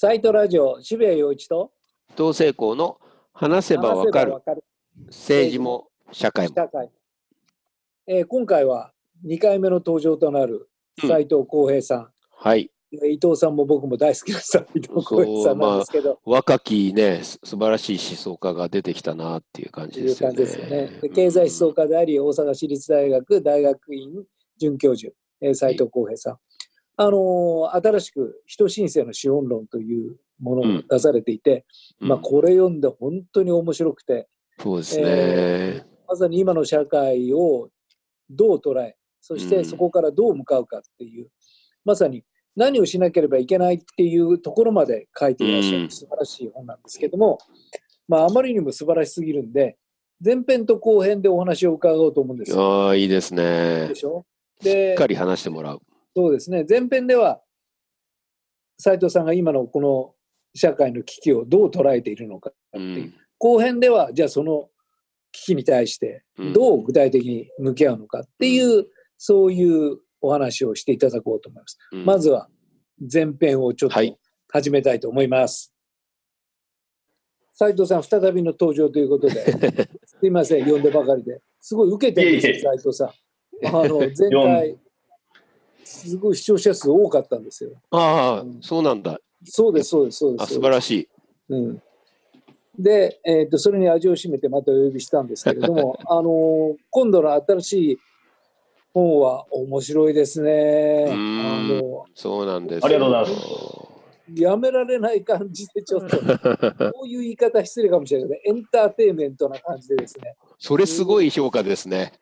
サイトラジオ、渋谷陽一と同性校の話せばわかるかる政治も社会も。えー今回は2回目の登場となるうん斉藤浩平さん、はい。伊藤さんも僕も大好きな斉藤浩平さんなんですけど、若きね、す素晴らしい思想家が出てきたなっていう感じですよね。よね。で経済思想家であり、大阪市立大学大学院准教授、えー斉藤浩平さん。あのー新しく人申請の資本論というものを出されていて、うんまあ、これ読んで本当に面白くて、そうですね。えまさに今の社会をどう捉え、そしうんてそこからどう向かうかっていう、まさに何をしなければいけないっていうところまで書いていらっしゃうんる素晴らしい本なんですけども、まあ、あまりにも素晴らしすぎるんで、前編と後編でお話を伺おうと思うんですよ。ああ、いいですねで。しょ？しっでかり話してもらう。そうですね、前編では斉藤さんが今のこの社会の危機をどう捉えているのかってういう、ん。後編ではじゃあその危機に対してうん。どう具体的に向き合うのかっていう、そういうお話をしていただこうと思います。うん。まずは前編をちょっとはい。始めたいと思います。斉藤さん再びの登場ということで。すいません呼んでばかりで。すごい受けてるんですよ藤さん。あの前回すごい視聴者数多かったんですよ。ああ、そうなんだ。そうですそうですそうです。あ素晴らしい。うん、で、えーと、それに味を占めてまたお呼びしたんですけれども、あのー今度の新しい本は面白いですね。うあんのそうなんですよ。ありがとうございやめられない感じでちょっと、こういう言い方失礼かもしれないけど、エンターテインメントな感じでですね、それすごい評価ですね。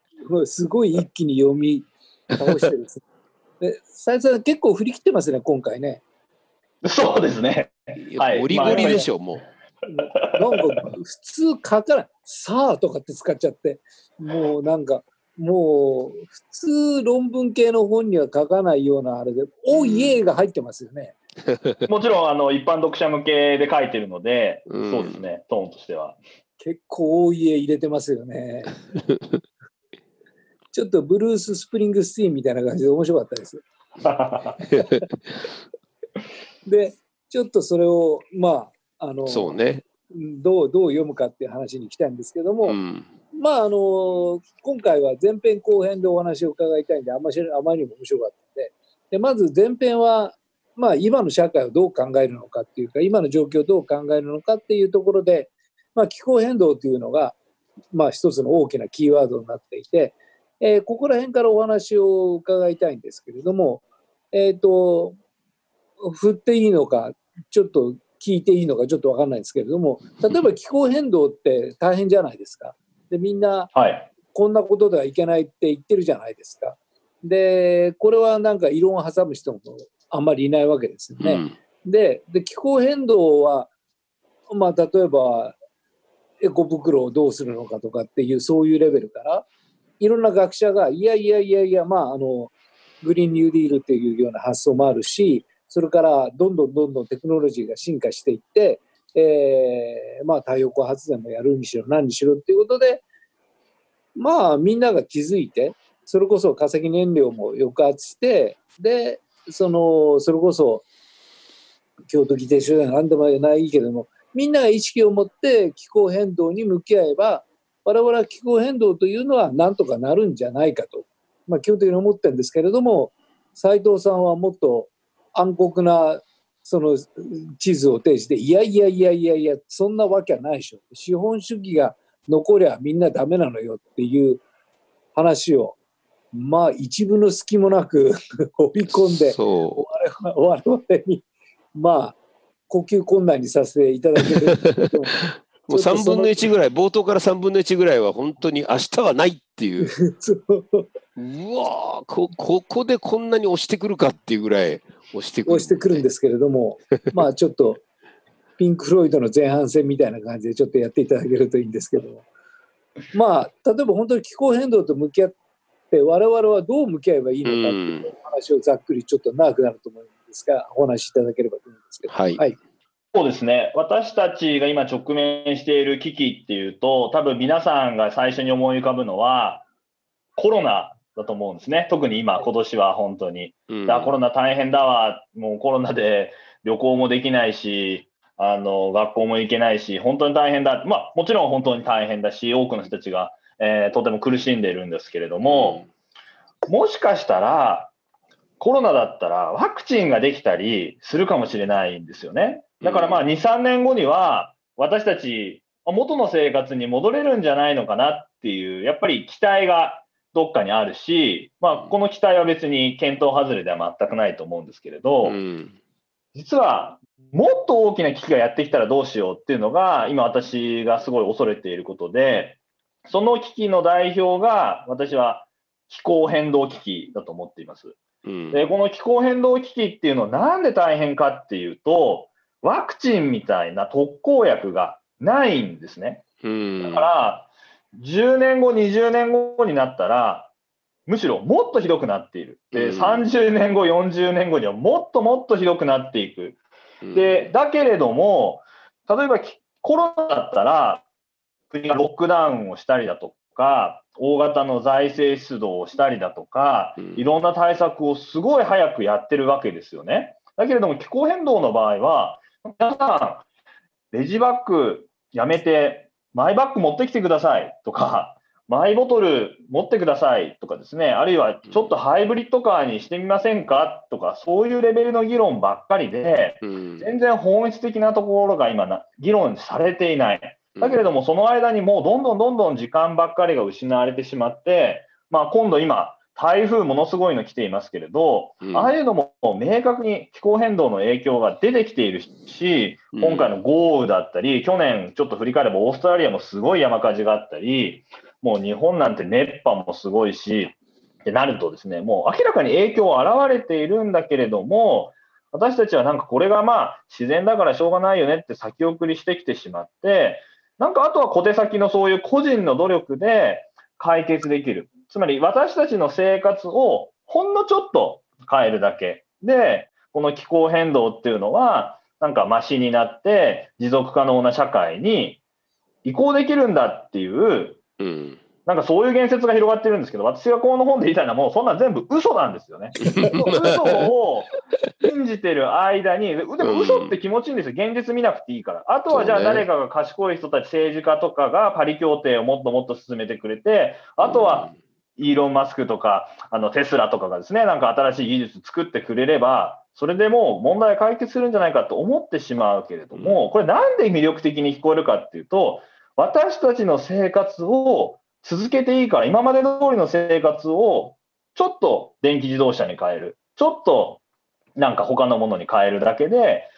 すごい一気に読み倒してですね。で斉藤さん結構振り切ってますね、今回ね。そうですね。はいゴリゴリでしょ、もなんか普通書かない、さあとかって使っちゃって、もうなんか、もう普通論文系の本には書かないようなあれで、おいえが入ってますよね。もちろんあの一般読者向けで書いてるので、うんそうですね、トーンとしては。結構おいえ入れてますよね。ちょっとブルース・スプリングスティーンみたいな感じで面白かったです。で、ちょっとそれを、まあ、あのう。そうね。どうどう読むかっていう話に来たいんですけども、うん。まああの今回は前編後編でお話を伺いたいんであんましあまりにも面白かったんででまず前編は、まあ、今の社会をどう考えるのかっていうか今の状況をどう考えるのかっていうところで、まあ、気候変動というのが、まあ、一つの大きなキーワードになっていて、えーここら辺からお話を伺いたいんですけれども、えっ、と振っていいのかちょっと聞いていいのかちょっと分かんないんですけれども例えば気候変動って大変じゃないですか。でみんなはい。こんなことではいけないって言ってるじゃないですか。でこれはなんか異論を挟む人もあんまりいないわけですよね。うん。でで気候変動は、まあ、例えばエコ袋をどうするのかとかっていうそういうレベルからいろんな学者がいやいやいやいやまああのグリーンニューディールっていうような発想もあるしそれからどんどんどんどんテクノロジーが進化していって、えーまあ、太陽光発電もやるにしろ何にしろっていうことでまあみんなが気づいてそれこそ化石燃料も抑圧してでそのそれこそ京都議定書では何でもないけどもみんなが意識を持って気候変動に向き合えば我々は気候変動というのは何とかなるんじゃないかと、まあ、基本的に思ってるんですけれども斉藤さんはもっと暗黒なその地図を提示でいやいやいやいやいやそんなわけはないでしょ資本主義が残りゃみんなダメなのよっていう話をまあ一部の隙もなく 追い込んでそ我々にまあ呼吸困難にさせていただけるう。もう3ちょっとその分の1ぐらい、冒頭から3分の1ぐらいは本当に明日はないっていう。そう。うわーこ、ここでこんなに押してくるかっていうぐらい押してくる。押してくるんですけれどもまあちょっとピンク・フロイドの前半戦みたいな感じでちょっとやっていただけるといいんですけど。もまあ例えば本当に気候変動と向き合って我々はどう向き合えばいいのかっていう話をざっくりちょっと長くなると思うんですがお話しいただければと思うんですけど。はい。はい、そうですね。私たちが今直面している危機っていうと、多分皆さんが最初に思い浮かぶのは、コロナだと思うんですね。特に今、今年は本当に。うんだコロナ大変だわ、もうコロナで 旅行もできないし、あの学校も行けないし、本当に大変だ、まあ、もちろん本当に大変だし、多くの人たちが、えーとても苦しんでいるんですけれども、もしかしたら、コロナだったらワクチンができたりするかもしれないんですよね。だからまあ2、3年後には、私たち、まあ元の生活に戻れるんじゃないのかなっていう、やっぱり期待がどっかにあるし、まあ、この期待は別に検討外れでは全くないと思うんですけれど、うん。実はもっと大きな危機がやってきたらどうしようっていうのが、今私がすごい恐れていることで、その危機の代表が私は気候変動危機だと思っています。うん。で、この気候変動危機っていうのはなんで大変かっていうと、ワクチンみたいな特効薬がないんですね。うんだから、10年後、20年後になったら、むしろもっとひどくなっている。で、うん30年後、40年後にはもっともっとひどくなっていく。で、だけれども、例えばきコロナだったら、国がロックダウンをしたりだとか、大型の財政出動をしたりだとか、うんいろんな対策をすごい早くやってるわけですよね。だけれども気候変動の場合は、皆さん、レジバッグやめて、マイバッグ持ってきてくださいとか、マイボトル持ってくださいとかですね、あるいはちょっとハイブリッドカーにしてみませんかとか、そういうレベルの議論ばっかりで、うん。全然本質的なところが今な、議論されていない。だけれども、その間にもうどんどんどんどん時間ばっかりが失われてしまって、まあ、今度今、台風ものすごいの来ていますけれど、うんああいうのも明確に気候変動の影響が出てきているし、うん今回の豪雨だったり、去年ちょっと振り返ればオーストラリアもすごい山火事があったり、もう日本なんて熱波もすごいし、ってなるとですね、もう明らかに影響は現れているんだけれども、私たちはなんかこれがまあ自然だからしょうがないよねって先送りしてきてしまって、なんかあとは小手先のそういう個人の努力で解決できる。つまり私たちの生活をほんのちょっと変えるだけで、この気候変動っていうのは、なんかマシになって持続可能な社会に移行できるんだっていう、うんなんかそういう言説が広がってるんですけど、私がこの本で言いたいのはもうそんなん全部嘘なんですよね。嘘を信じてる間に、でも嘘って気持ちいいんですよ。現実見なくていいから。あとはじゃあ誰かが賢い人たち、政治家とかがパリ協定をもっともっと進めてくれて、あとは、イーロン・マスクとか、あのテスラとかがですね、なんか新しい技術作ってくれれば、それでもう問題解決するんじゃないかと思ってしまうけれども、これなんで魅力的に聞こえるかっていうと、私たちの生活を続けていいから、今まで通りの生活をちょっと電気自動車に変える、ちょっとなんか他のものに変えるだけで、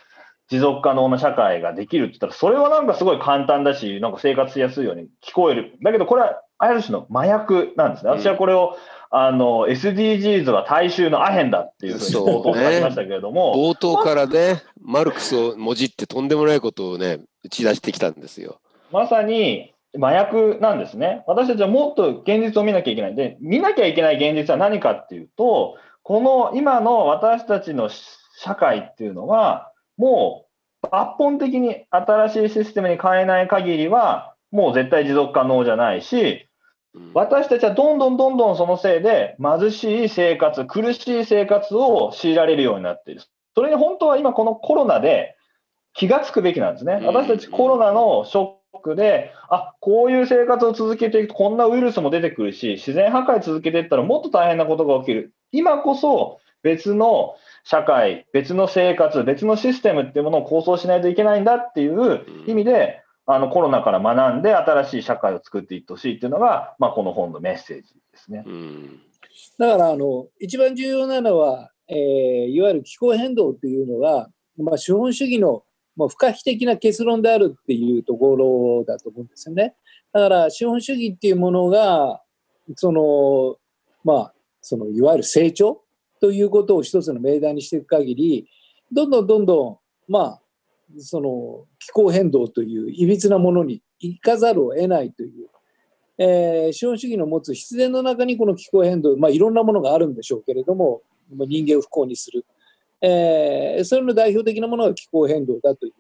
持続可能な社会ができるって言ったら、それはなんかすごい簡単だし、なんか生活しやすいように聞こえる。だけどこれはある種の麻薬なんですね。私はこれを、あの SDGs は大衆のアヘンだっていうふうに冒頭で書きましたけれども、冒頭からね、マルクスをもじってとんでもないことをね、打ち出してきたんですよ。まさに麻薬なんですね。私たちはもっと現実を見なきゃいけない。で、見なきゃいけない現実は何かっていうと、この今の私たちの社会っていうのは、もう抜本的に新しいシステムに変えない限りは、もう絶対持続可能じゃないし、うん私たちはどんどんどんどんそのせいで貧しい生活、苦しい生活を強いられるようになっている。それに本当は今このコロナで気がつくべきなんですね。うん私たちコロナのショックで、あ、こういう生活を続けていくとこんなウイルスも出てくるし、自然破壊続けていったらもっと大変なことが起きる。今こそ別の社会、別の生活、別のシステムっていうものを構想しないといけないんだっていう意味で、あのコロナから学んで新しい社会を作っていってほしいっていうのが、まあ、この本のメッセージですね。うんだからあの一番重要なのは、えーいわゆる気候変動というのが、まあ、資本主義の、まあ、不可避的な結論であるっていうところだと思うんですよね。だから資本主義っていうものがそのまあそのいわゆる成長ということを一つの命題にしていく限りどんどんどんどんまあその気候変動といういびつなものに行かざるを得ないというえー資本主義の持つ必然の中にこの気候変動、まあ、いろんなものがあるんでしょうけれども、人間を不幸にする、えーそれの代表的なものが気候変動だという、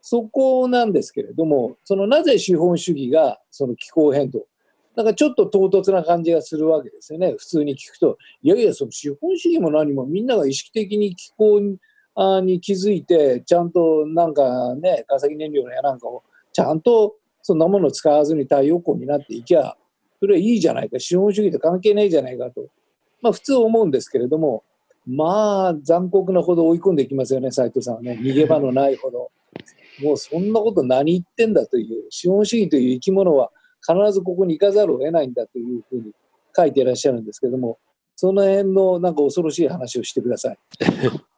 そこなんですけれども、そのなぜ資本主義がその気候変動、なんかちょっと唐突な感じがするわけですよね。普通に聞くと。いやいや、その資本主義も何もみんなが意識的に気候にに気づいて、ちゃんとなんかね、化石燃料やなんかをちゃんとそんなものを使わずに太陽光になっていきゃ、それはいいじゃないか、資本主義と関係ないじゃないかと、まあ普通思うんですけれども、まあ残酷なほど追い込んでいきますよね、斉藤さんはね。逃げ場のないほど。もうそんなこと何言ってんだという、資本主義という生き物は必ずここに行かざるを得ないんだというふうに書いていらっしゃるんですけども、その辺のなんか恐ろしい話をしてください。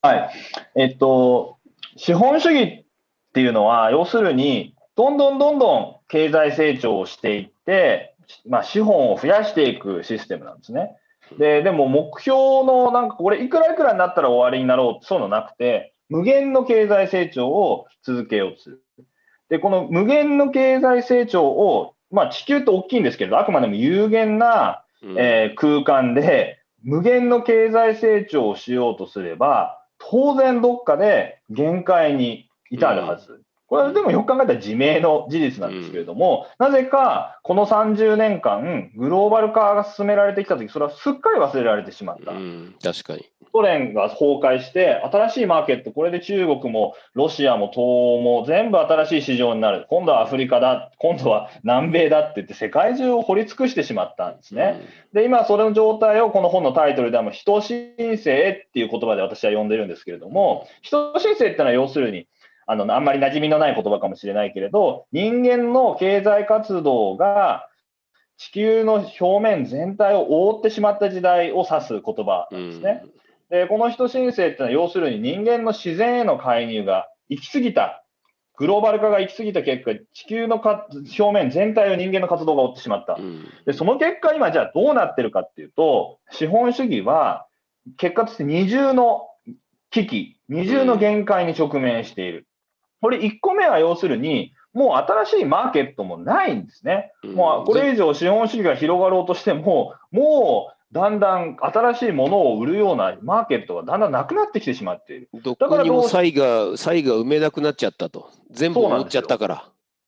はい。えっと、資本主義っていうのは、要するに、どんどんどんどん経済成長をしていって、まあ、資本を増やしていくシステムなんですね。で、でも目標のなんかこれいくらいくらになったら終わりになろうそういうのなくて、無限の経済成長を続けようとする。で、この無限の経済成長を、まあ地球って大きいんですけど、あくまでも有限な、えー、空間で無限の経済成長をしようとすれば、当然どっかで限界に至るはず。これはでもよく考えたら自明の事実なんですけれども、うん、なぜかこの30年間、グローバル化が進められてきたとき、それはすっかり忘れられてしまった。うん、確かに。ソ連が崩壊して、新しいマーケット、これで中国もロシアも東欧も全部新しい市場になる。今度はアフリカだ、今度は南米だって言って世界中を掘り尽くしてしまったんですね。で、今それの状態をこの本のタイトルでは、人申請っていう言葉で私は呼んでるんですけれども、人申請ってのは要するに、あの、あんまり馴染みのない言葉かもしれないけれど、人間の経済活動が地球の表面全体を覆ってしまった時代を指す言葉なんですね。で、この人申請っていうのは要するに人間の自然への介入が行き過ぎた、グローバル化が行き過ぎた結果、地球のか表面全体を人間の活動が追ってしまった。で、その結果今じゃあどうなってるかっていうと、資本主義は結果として二重の危機、二重の限界に直面している。これ1個目は要するに、もう新しいマーケットもないんですね。もうこれ以上資本主義が広がろうとしても、もうだんだん新しいものを売るようなマーケットがだんだんなくなってきてしまっている。どこにも差異が、差異が埋めなくなっちゃったと。全部覆っちゃったから。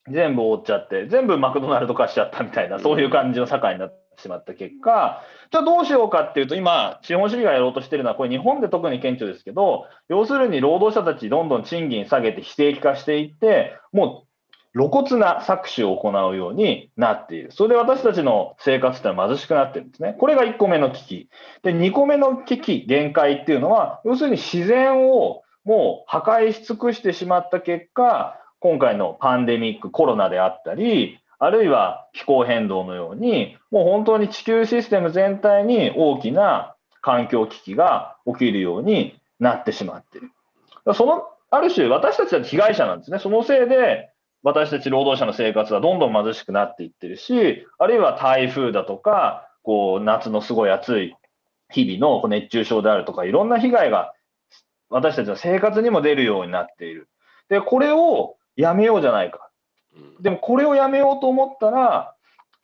全部覆っちゃって、全部マクドナルド化しちゃったみたいな、そういう感じの社会になってしまった結果、じゃあどうしようかっていうと、今、資本主義がやろうとしてるのは、これ日本で特に顕著ですけど、要するに労働者たちどんどん賃金下げて非正規化していって、もう露骨な搾取を行うようになっている。それで私たちの生活ってのは貧しくなってるんですね。これが1個目の危機。で、2個目の危機、限界っていうのは、要するに自然をもう破壊し尽くしてしまった結果、今回のパンデミック、コロナであったり、あるいは気候変動のように、もう本当に地球システム全体に大きな環境危機が起きるようになってしまっている。その、ある種私たちは被害者なんですね。そのせいで私たち労働者の生活はどんどん貧しくなっていってるし、あるいは台風だとか、こう、夏のすごい暑い日々の熱中症であるとか、いろんな被害が私たちの生活にも出るようになっている。で、これをやめようじゃないか。でもこれをやめようと思ったら、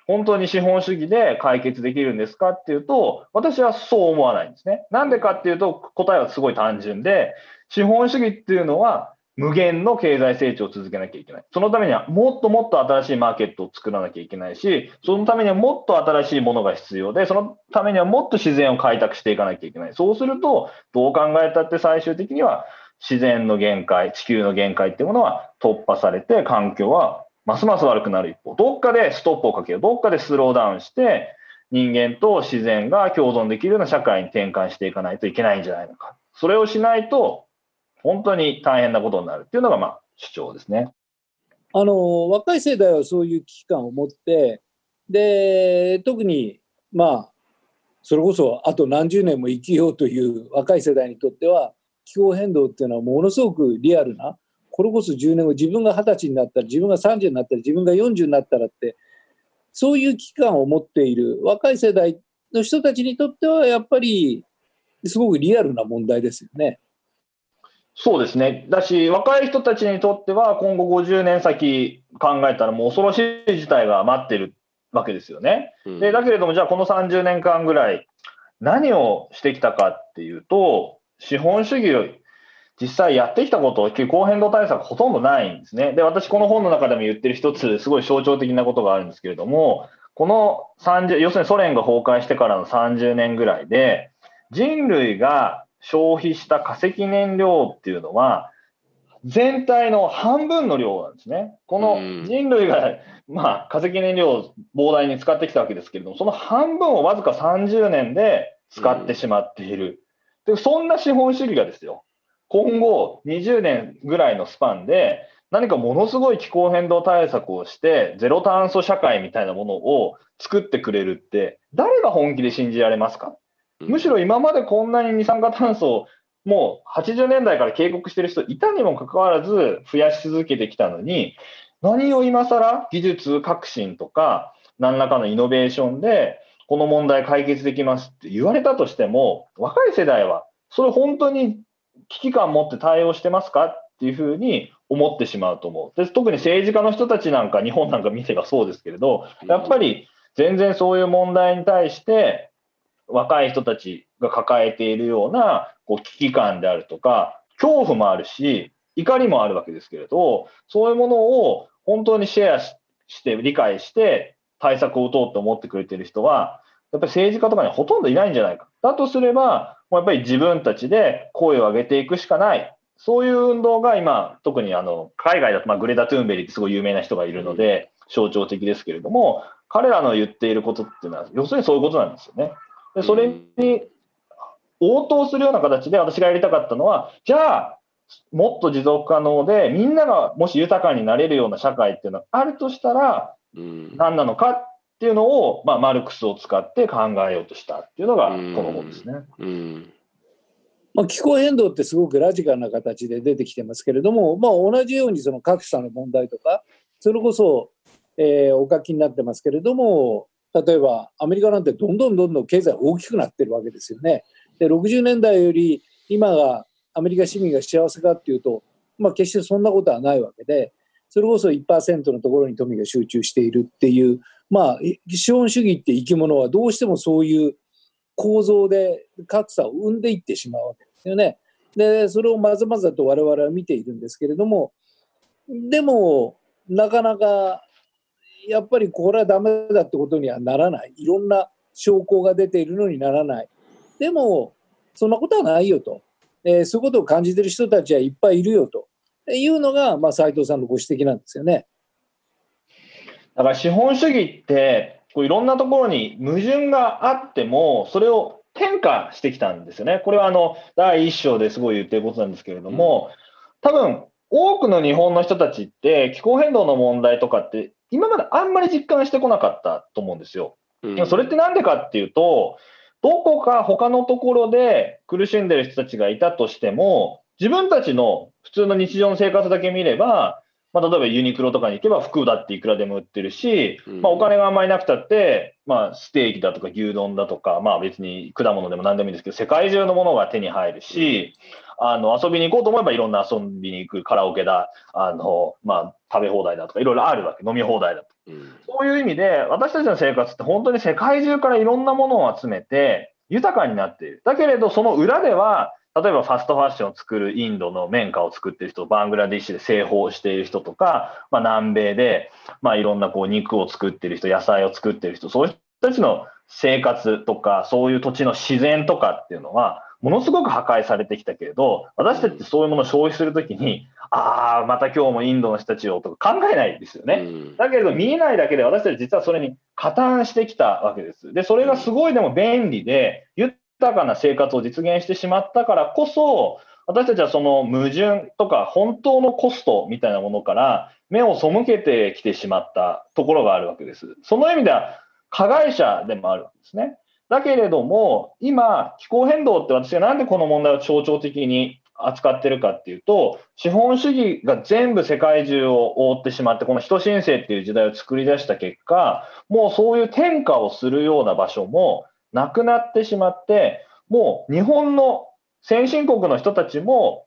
本当に資本主義で解決できるんですかっていうと、私はそう思わないんですね。なんでかっていうと、答えはすごい単純で、資本主義っていうのは無限の経済成長を続けなきゃいけない。そのためにはもっともっと新しいマーケットを作らなきゃいけないし、そのためにはもっと新しいものが必要で、そのためにはもっと自然を開拓していかなきゃいけない。そうすると、どう考えたって最終的には自然の限界、地球の限界っていうものは突破されて、環境はますます悪くなる一方、どっかでストップをかけよう、どっかでスローダウンして、人間と自然が共存できるような社会に転換していかないといけないんじゃないのか。それをしないと、本当に大変なことになるっていうのが、まあ、主張ですね。あの若い世代はそういう危機感を持ってで特にまあそれこそあと何十年も生きようという若い世代にとっては気候変動っていうのはものすごくリアルなこれこそ10年後自分が20歳になったら自分が30になったら自分が40になったらってそういう危機感を持っている若い世代の人たちにとってはやっぱりすごくリアルな問題ですよね。そうですね。だし、若い人たちにとっては、今後50年先考えたら、もう恐ろしい事態が待ってるわけですよね。うん、でだけれども、じゃあ、この30年間ぐらい、何をしてきたかっていうと、資本主義を実際やってきたこと、気候変動対策ほとんどないんですね。で、私、この本の中でも言ってる一つ、すごい象徴的なことがあるんですけれども、この30、要するにソ連が崩壊してからの30年ぐらいで、人類が消費した化石燃料っていうのは、全体の半分の量なんですね。この人類が、まあ、化石燃料を膨大に使ってきたわけですけれども、その半分をわずか30年で使ってしまっている。でそんな資本主義がですよ、今後20年ぐらいのスパンで、何かものすごい気候変動対策をして、ゼロ炭素社会みたいなものを作ってくれるって、誰が本気で信じられますか？むしろ今までこんなに二酸化炭素をもう80年代から警告してる人いたにもかかわらず増やし続けてきたのに、何を今更？技術革新とか、何らかのイノベーションで、この問題解決できますって言われたとしても、若い世代は、それ本当に危機感を持って対応してますかっていうふうに思ってしまうと思う。で特に政治家の人たちなんか、日本なんか見ればそうですけれど、やっぱり全然そういう問題に対して、若い人たちが抱えているようなこう危機感であるとか、恐怖もあるし、怒りもあるわけですけれど、そういうものを本当にシェアして理解して対策を打とうと思ってくれてる人は、やっぱり政治家とかにはほとんどいないんじゃないか。だとすれば、もうやっぱり自分たちで声を上げていくしかない。そういう運動が今、特にあの海外だとまあグレタ・トゥーンベリーってすごい有名な人がいるので、象徴的ですけれども、彼らの言っていることっていうのは、要するにそういうことなんですよね。でそれに応答するような形で私がやりたかったのは、じゃあ、もっと持続可能で、みんながもし豊かになれるような社会っていうのがあるとしたら、何なのかっていうのを、まあ、マルクスを使って考えようとしたっていうのが、この本ですね。うんまあ、気候変動ってすごくラジカルな形で出てきてますけれども、まあ、同じようにその格差の問題とか、それこそ、えー、お書きになってますけれども、例えばアメリカなんてどんどんどんどん経済大きくなってるわけですよね。で60年代より今がアメリカ市民が幸せかっていうと、まあ、決してそんなことはないわけでそれこそ1%のところに富が集中しているっていう、まあ、資本主義って生き物はどうしてもそういう構造で格差を生んでいってしまうわけですよね。でそれをまざまざと我々は見ているんですけれどもでもなかなかやっぱりこれはダメだってことにはならない。いろんな証拠が出ているのにならない。でも、そんなことはないよと。えー、そういうことを感じてる人たちはいっぱいいるよというのが、まあ、斉藤さんのご指摘なんですよね。だから資本主義ってこういろんなところに矛盾があってもそれを転化してきたんですよね。これはあの第一章ですごい言ってることなんですけれども、多分多くの日本の人たちって気候変動の問題とかって今まであんまり実感してこなかったと思うんですよ。うん、それってなんでかっていうと、どこか他のところで苦しんでる人たちがいたとしても、自分たちの普通の日常の生活だけ見れば、まあ、例えばユニクロとかに行けば服だっていくらでも売ってるし、まあ、お金があんまりなくたって、まあ、ステーキだとか牛丼だとか、まあ、別に果物でも何でもいいんですけど、世界中のものが手に入るし、あの遊びに行こうと思えばいろんな遊びに行くカラオケだ、あのまあ、食べ放題だとかいろいろあるわけ、飲み放題だと。うん、そういう意味で私たちの生活って本当に世界中からいろんなものを集めて豊かになっている。だけれどその裏では例えばファストファッションを作るインドの綿花を作ってる人、バングラディッシュで製法している人とか、まあ、南米で、まあ、いろんなこう肉を作ってる人、野菜を作ってる人、そういう人たちの生活とか、そういう土地の自然とかっていうのは、ものすごく破壊されてきたけれど、私たちってそういうものを消費するときに、ああ、また今日もインドの人たちをとか考えないですよね。だけれど見えないだけで私たち実はそれに加担してきたわけです。で、それがすごいでも便利で、豊豊かな生活を実現してしまったからこそ、私たちはその矛盾とか本当のコストみたいなものから目を背けてきてしまったところがあるわけです。その意味では加害者でもあるんですね。だけれども、今、気候変動って私がなんでこの問題を象徴的に扱ってるかっていうと、資本主義が全部世界中を覆ってしまって、この人申請っていう時代を作り出した結果、もうそういう転嫁をするような場所もなくなってしまって、もう日本の先進国の人たちも、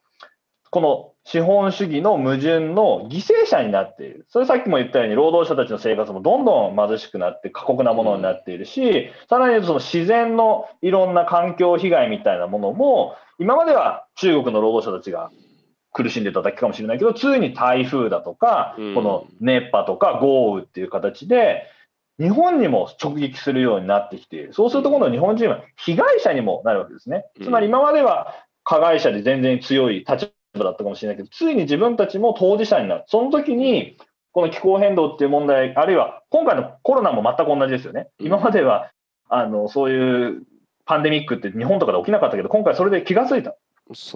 この資本主義の矛盾の犠牲者になっている。それさっきも言ったように、労働者たちの生活もどんどん貧しくなって過酷なものになっているし、さらにその自然のいろんな環境被害みたいなものも、今までは中国の労働者たちが苦しんでただけかもしれないけど、ついに台風だとか、この熱波とか豪雨っていう形で、日本にも直撃するようになってきて。そうすると今度日本人は被害者にもなるわけですね。つまり今までは加害者で全然強い立場だったかもしれないけど、ついに自分たちも当事者になる。その時に、この気候変動っていう問題、あるいは今回のコロナも全く同じですよね。今までは、あの、そういうパンデミックって日本とかで起きなかったけど、今回それで気がついた。い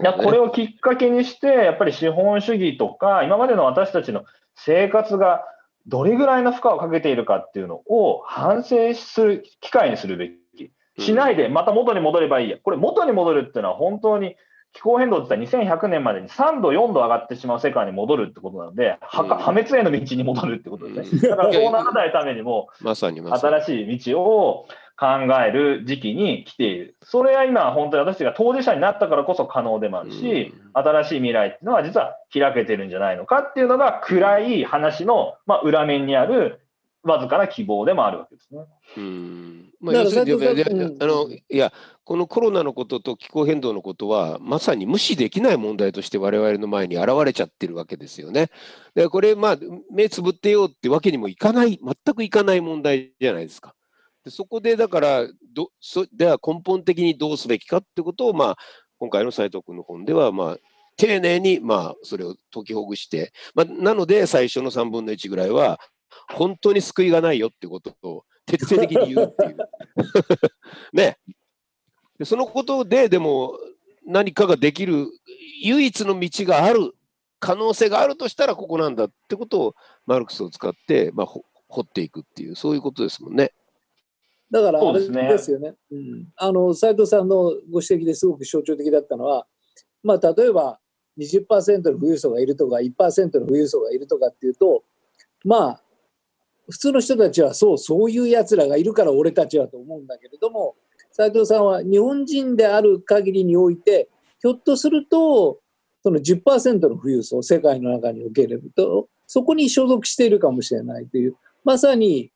やこれをきっかけにして、やっぱり資本主義とか、今までの私たちの生活がどれぐらいの負荷をかけているかっていうのを反省する機会にするべき。しないで、また元に戻ればいいや。これ元に戻るっていうのは本当に気候変動って言ったら2100年までに3度、4度上がってしまう世界に戻るってことなので、破滅への道に戻るってことですね。だからそうならないためにも、新しい道を考える時期に来ている。それは今、本当に私たちが当事者になったからこそ可能でもあるし、新しい未来っていうのは実は開けてるんじゃないのかっていうのが暗い話の、まあ、裏面にあるわずかな希望でもあるわけですね。うんまあ、要するに、あのいや、このコロナのことと気候変動のことは、まさに無視できない問題として我々の前に現れちゃってるわけですよね。でこれ、まあ、目つぶってようってわけにもいかない、全くいかない問題じゃないですか。でそこでだからどそ、では根本的にどうすべきかってことを、まあ、今回の斉藤君の本では、まあ、丁寧に、まあ、それを解きほぐして、まあ、なので最初の3分の1ぐらいは、本当に救いがないよってことを徹底的に言うっていう。ね。でそのことで、でも何かができる唯一の道がある可能性があるとしたらここなんだってことをマルクスを使って、まあ、掘っていくっていうそういうことですもんね。だからあれですよね。ねうん、あの斉藤さんのご指摘ですごく象徴的だったのは、まあ、例えば20%の富裕層がいるとか1%の富裕層がいるとかっていうとまあ普通の人たちはそうそういうやつらがいるから俺たちはと思うんだけれども斉藤さんは日本人である限りにおいてひょっとするとその10%の富裕層世界の中におけるとそこに所属しているかもしれないというまさに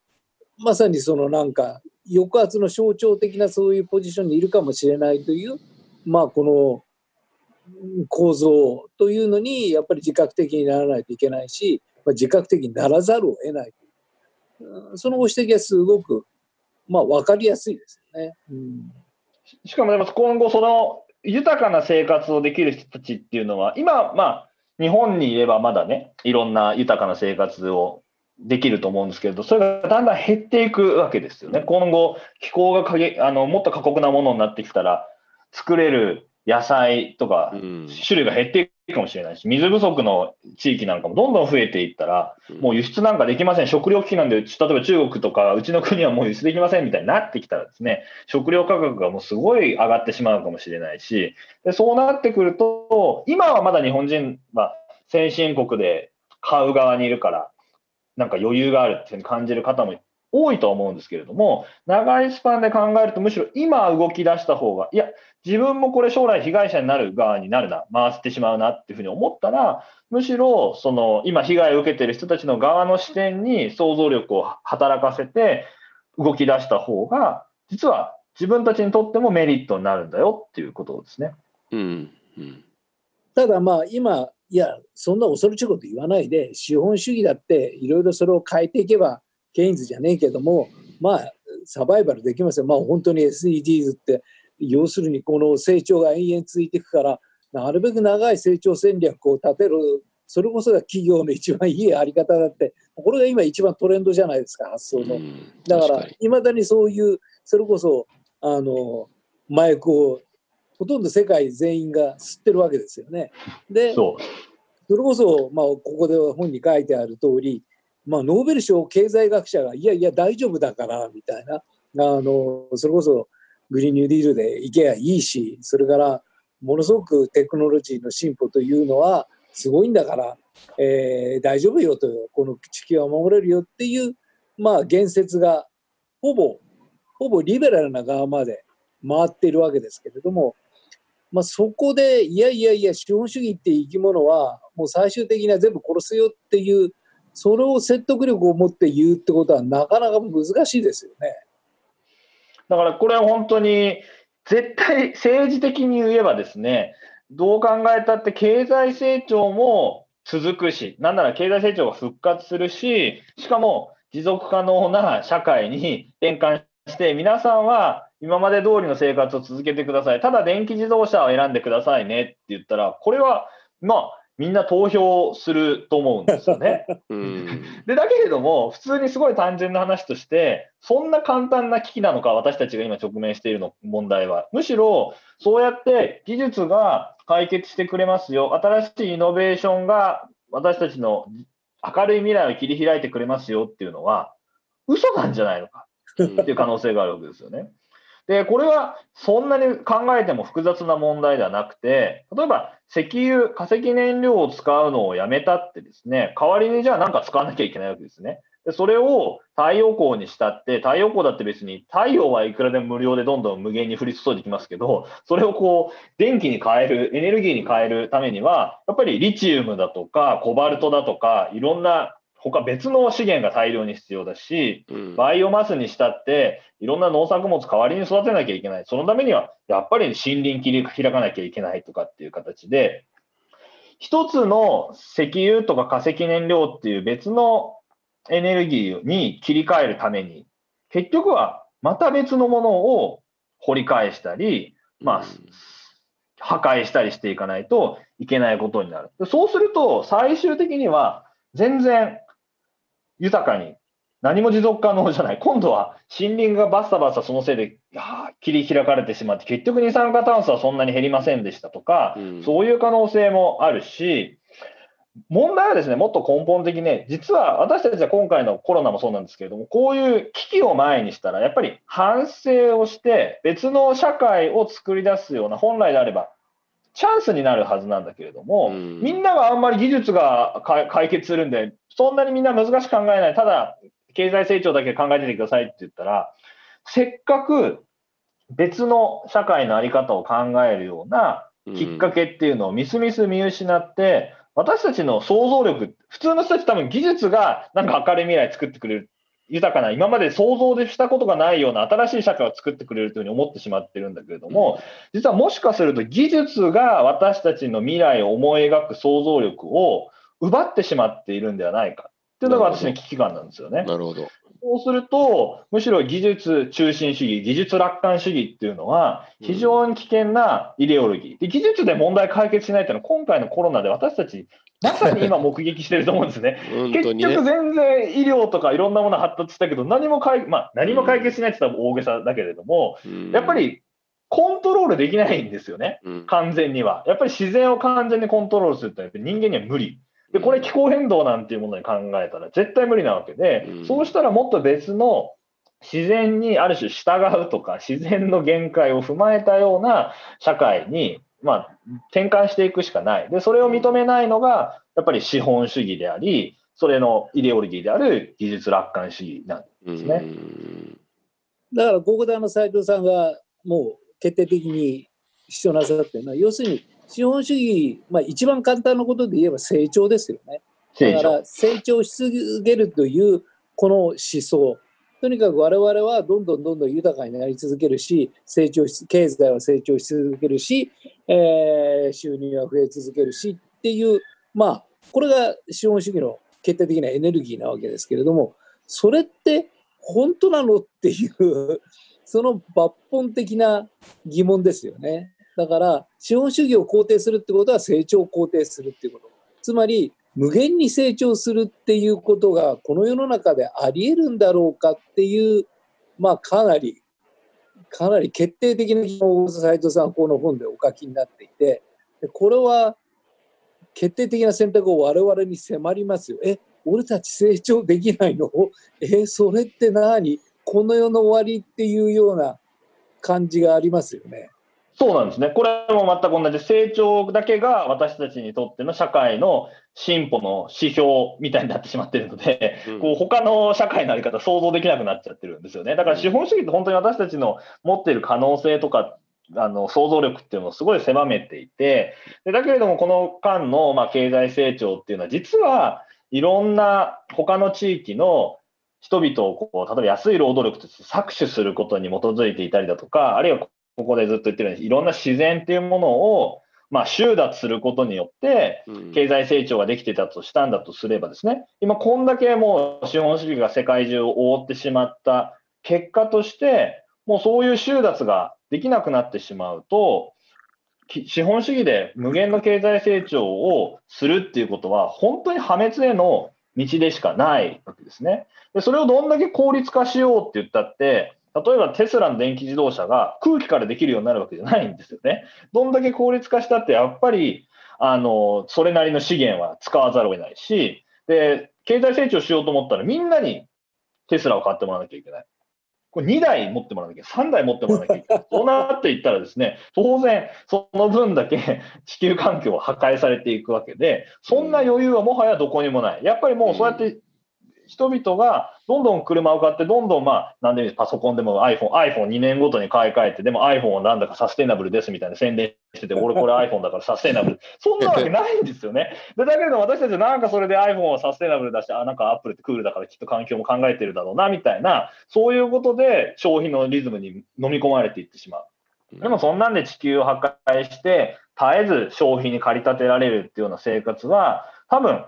まさにそのなんか抑圧の象徴的なそういうポジションにいるかもしれないというまあこの構造というのにやっぱり自覚的にならないといけないし、まあ、自覚的にならざるを得ないそのご指摘はすごく、まあ、分かりやすいですよね。うん、しかもでも今後その豊かな生活をできる人たちっていうのは今まあ日本にいればまだねいろんな豊かな生活をできると思うんですけれど、それがだんだん減っていくわけですよね。今後、気候がかげあのもっと過酷なものになってきたら、作れる野菜とか、種類が減っていくかもしれないし、水不足の地域なんかもどんどん増えていったら、もう輸出なんかできません。食料危機なんで、例えば中国とか、うちの国はもう輸出できませんみたいになってきたらですね、食料価格がもうすごい上がってしまうかもしれないし、でそうなってくると、今はまだ日本人は先進国で買う側にいるから、なんか余裕があるっていうふうに感じる方も多いと思うんですけれども、長いスパンで考えると、むしろ今動き出した方が、いや、自分もこれ将来被害者になる側になるな、回ってしまうなっていうふうに思ったら、むしろ、その、今被害を受けている人たちの側の視点に想像力を働かせて動き出した方が、実は自分たちにとってもメリットになるんだよっていうことですね。うん、うん、ただまあ今いや、そんな恐ろしいこと言わないで、資本主義だっていろいろそれを変えていけば、ケインズじゃねえけども、まあ、サバイバルできますよ。まあ、本当に SDGs って、要するにこの成長が延々続いていくから、なるべく長い成長戦略を立てる、それこそが企業の一番いいあり方だって、これが今一番トレンドじゃないですか、発想の。だから、いまだにそういう、それこそ、あの、麻薬をほとんど世界全員が吸ってるわけですよね。で、それこそ、まあ、ここで本に書いてある通り、まあ、ノーベル賞経済学者が、いやいや、大丈夫だから、みたいな、あの、それこそグリーンニューディールで行けばいいし、それから、ものすごくテクノロジーの進歩というのはすごいんだから、えー、大丈夫よと、この地球は守れるよっていう、まあ、言説が、ほぼ、ほぼリベラルな側まで回っているわけですけれども、まあ、そこでいやいやいや資本主義って生き物はもう最終的には全部殺すよっていうそれを説得力を持って言うってことはなかなか難しいですよね。だからこれは本当に絶対政治的に言えばですねどう考えたって経済成長も続くしなんなら経済成長が復活するししかも持続可能な社会に転換して、皆さんは今まで通りの生活を続けてください。ただ電気自動車を選んでくださいねって言ったら、これは、まあ、みんな投票すると思うんですよね。でだけれども、普通にすごい単純な話として、そんな簡単な危機なのか、私たちが今直面しているの問題は。むしろ、そうやって技術が解決してくれますよ、新しいイノベーションが私たちの明るい未来を切り開いてくれますよっていうのは、嘘なんじゃないのかっていう可能性があるわけですよね。で、これはそんなに考えても複雑な問題ではなくて、例えば石油、化石燃料を使うのをやめたってですね、代わりにじゃあ何か使わなきゃいけないわけですね。でそれを太陽光にしたって、太陽光だって別に太陽はいくらでも無料でどんどん無限に降り注いできますけど、それをこう電気に変える、エネルギーに変えるためには、やっぱりリチウムだとかコバルトだとか、いろんな他別の資源が大量に必要だし、バイオマスにしたって、いろんな農作物代わりに育てなきゃいけない。そのためには、やっぱり森林切り開かなきゃいけないとかっていう形で、一つの石油とか化石燃料っていう別のエネルギーに切り替えるために、結局はまた別のものを掘り返したり、まあ、破壊したりしていかないといけないことになる。そうすると、最終的には全然豊かに、何も持続可能じゃない。今度は森林がバッサバッサそのせいで切り開かれてしまって、結局二酸化炭素はそんなに減りませんでしたとか、うん、そういう可能性もあるし、問題はですね、もっと根本的にね、実は私たちは今回のコロナもそうなんですけれども、こういう危機を前にしたら、やっぱり反省をして、別の社会を作り出すような、本来であれば、チャンスになるはずなんだけれども、うん、みんながあんまり技術が解決するんで、そんなにみんな難しく考えない、ただ経済成長だけ考えててくださいって言ったら、せっかく別の社会の在り方を考えるようなきっかけっていうのをみすみす見失って、私たちの想像力、普通の人たち多分技術がなんか明るい未来作ってくれる、豊かな、今まで想像でしたことがないような新しい社会を作ってくれるというふうに思ってしまってるんだけれども、実はもしかすると技術が私たちの未来を思い描く想像力を奪ってしまっているんではないかっていうのが私の危機感なんですよね。なるほど。そうすると、むしろ技術中心主義、技術楽観主義っていうのは、非常に危険なイデオロギー。で技術で問題解決しないっていうのは、今回のコロナで私たち、まさに今目撃してると思うんですね。ね結局全然医療とかいろんなもの発達したけど、何も解,、まあ、何も解決しないって言ったら大げさだけれども、うん、やっぱりコントロールできないんですよね、完全には。やっぱり自然を完全にコントロールするって人間には無理。で、これ気候変動なんていうものに考えたら絶対無理なわけで、そうしたらもっと別の自然にある種従うとか、自然の限界を踏まえたような社会に、まあ、転換していくしかない。で、それを認めないのが、やっぱり資本主義であり、それのイデオロギーである技術楽観主義なんですね。だから、ここであの斉藤さんがもう決定的に主張なさってるのは、要するに資本主義、まあ、一番簡単なことで言えば成長ですよね。だから成長し続けるというこの思想。とにかく我々はどんどんどんどん豊かになり続けるし、成長し、経済は成長し続けるし、えー、収入は増え続けるしっていう、まあ、これが資本主義の決定的なエネルギーなわけですけれども、それって本当なのっていう、その抜本的な疑問ですよね。だから資本主義を肯定するってことは成長を肯定するっていうこと。つまり無限に成長するっていうことがこの世の中でありえるんだろうかっていうまあかなりかなり決定的な疑問を斉藤さんはこの本でお書きになっていてこれは決定的な選択を我々に迫りますよ。え俺たち成長できないの？えそれって何？この世の終わりっていうような感じがありますよね。そうなんですね。これも全く同じ。成長だけが私たちにとっての社会の進歩の指標みたいになってしまっているので、うん、こう他の社会のあり方想像できなくなっちゃってるんですよね。だから資本主義って本当に私たちの持っている可能性とか、あの想像力っていうのをすごい狭めていて、でだけれどもこの間のまあ経済成長っていうのは実はいろんな他の地域の人々をこう例えば安い労働力として搾取することに基づいていたりだとか、あるいはここでずっと言ってるように、いろんな自然っていうものをまあ、収奪することによって、経済成長ができてたとしたんだとすればですね、今こんだけもう資本主義が世界中を覆ってしまった結果として、もうそういう収奪ができなくなってしまうと、資本主義で無限の経済成長をするっていうことは、本当に破滅への道でしかないわけですね。でそれをどんだけ効率化しようって言ったって、例えばテスラの電気自動車が空気からできるようになるわけじゃないんですよね。どんだけ効率化したって、やっぱり、あの、それなりの資源は使わざるを得ないし、で、経済成長しようと思ったらみんなにテスラを買ってもらわなきゃいけない。これ2台持ってもらわなきゃいけない。3台持ってもらわなきゃいけない。そうなっていったらですね、当然、その分だけ地球環境は破壊されていくわけで、そんな余裕はもはやどこにもない。やっぱりもうそうやって人々がどんどん車を買って、どんどんまあ、なんでパソコンでも iPhone、iPhone2 年ごとに買い替えて、でも iPhone はなんだかサステナブルですみたいな宣伝してて、俺これ iPhone だからサステナブル。そんなわけないんですよね。でだけど私たちはなんかそれで iPhone はサステナブルだし、あ、なんか Apple ってクールだからきっと環境も考えてるだろうな、みたいな、そういうことで消費のリズムに飲み込まれていってしまう。でもそんなんで地球を破壊して、絶えず消費に駆り立てられるっていうような生活は、多分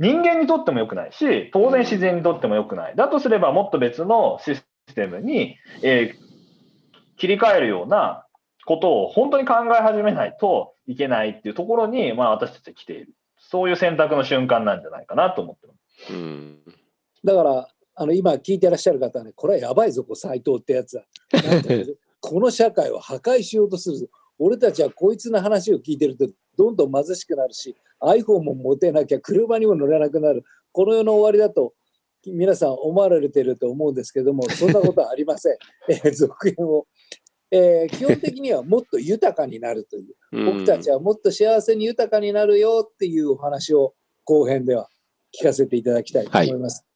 人間にとっても良くないし、当然自然にとっても良くない。だとすれば、もっと別のシステムに、えー、切り替えるようなことを本当に考え始めないといけないっていうところに、まあ、私たちは来ている。そういう選択の瞬間なんじゃないかなと思ってます。うん、だから、あの今聞いてらっしゃる方はね、これはやばいぞ、斎藤ってやつは。この社会を破壊しようとするぞ。俺たちはこいつの話を聞いてるとどんどん貧しくなるし iPhone も持てなきゃ車にも乗れなくなる。この世の終わりだと皆さん思われてると思うんですけどもそんなことはありません、えー、続編を、えー、基本的にはもっと豊かになるという。僕たちはもっと幸せに豊かになるよっていうお話を後編では聞かせていただきたいと思います。はい